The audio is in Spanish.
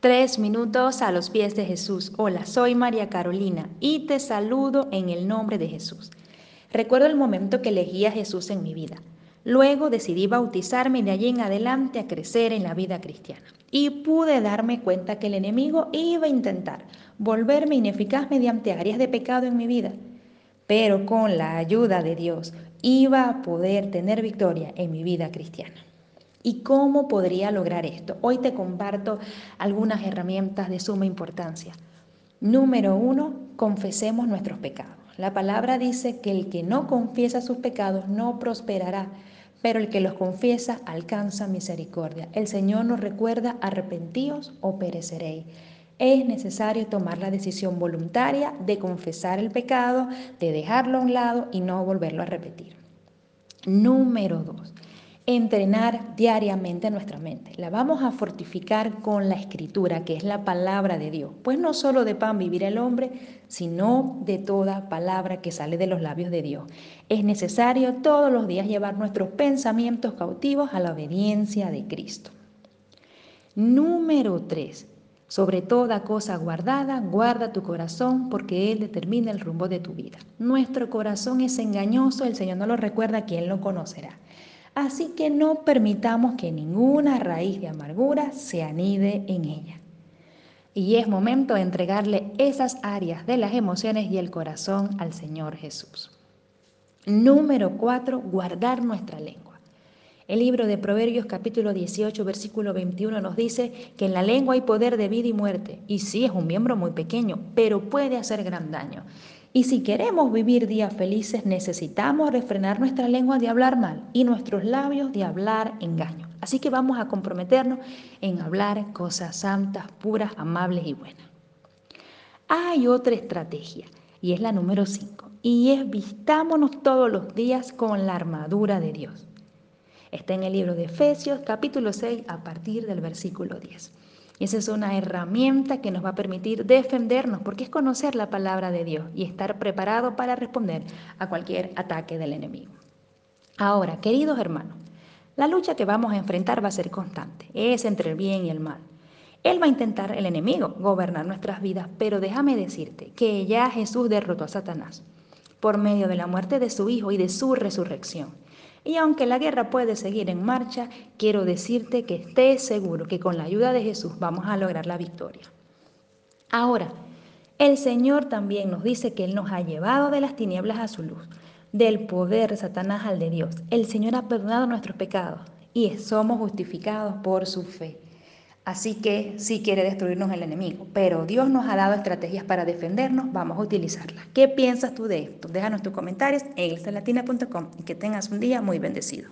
Tres minutos a los pies de Jesús. Hola, soy María Carolina y te saludo en el nombre de Jesús. Recuerdo el momento que elegí a Jesús en mi vida. Luego decidí bautizarme y de allí en adelante a crecer en la vida cristiana. Y pude darme cuenta que el enemigo iba a intentar volverme ineficaz mediante áreas de pecado en mi vida. Pero con la ayuda de Dios iba a poder tener victoria en mi vida cristiana. ¿Y cómo podría lograr esto? Hoy te comparto algunas herramientas de suma importancia. Número uno, confesemos nuestros pecados. La palabra dice que el que no confiesa sus pecados no prosperará, pero el que los confiesa alcanza misericordia. El Señor nos recuerda, arrepentíos o pereceréis. Es necesario tomar la decisión voluntaria de confesar el pecado, de dejarlo a un lado y no volverlo a repetir. Número dos, entrenar diariamente nuestra mente. La vamos a fortificar con la escritura, que es la palabra de Dios. Pues no solo de pan vivir el hombre, sino de toda palabra que sale de los labios de Dios. Es necesario todos los días llevar nuestros pensamientos cautivos a la obediencia de Cristo. Número 3. Sobre toda cosa guardada, guarda tu corazón porque Él determina el rumbo de tu vida. Nuestro corazón es engañoso, el Señor no lo recuerda, ¿quién lo conocerá? Así que no permitamos que ninguna raíz de amargura se anide en ella. Y es momento de entregarle esas áreas de las emociones y el corazón al Señor Jesús. Número 4. Guardar nuestra lengua. El libro de Proverbios capítulo 18 versículo 21 nos dice que en la lengua hay poder de vida y muerte. Y sí, es un miembro muy pequeño, pero puede hacer gran daño. Y si queremos vivir días felices, necesitamos refrenar nuestra lengua de hablar mal y nuestros labios de hablar engaño. Así que vamos a comprometernos en hablar cosas santas, puras, amables y buenas. Hay otra estrategia y es la número 5 y es vistámonos todos los días con la armadura de Dios. Está en el libro de Efesios capítulo 6 a partir del versículo 10. Esa es una herramienta que nos va a permitir defendernos, porque es conocer la palabra de Dios y estar preparado para responder a cualquier ataque del enemigo. Ahora, queridos hermanos, la lucha que vamos a enfrentar va a ser constante, es entre el bien y el mal. Él va a intentar, el enemigo, gobernar nuestras vidas, pero déjame decirte que ya Jesús derrotó a Satanás por medio de la muerte de su Hijo y de su resurrección. Y aunque la guerra puede seguir en marcha, quiero decirte que estés seguro que con la ayuda de Jesús vamos a lograr la victoria. Ahora, el Señor también nos dice que Él nos ha llevado de las tinieblas a su luz, del poder de Satanás al de Dios. El Señor ha perdonado nuestros pecados y somos justificados por su fe. Así que sí quiere destruirnos el enemigo, pero Dios nos ha dado estrategias para defendernos, vamos a utilizarlas. ¿Qué piensas tú de esto? Déjanos tus comentarios en elstalatina.com y que tengas un día muy bendecido.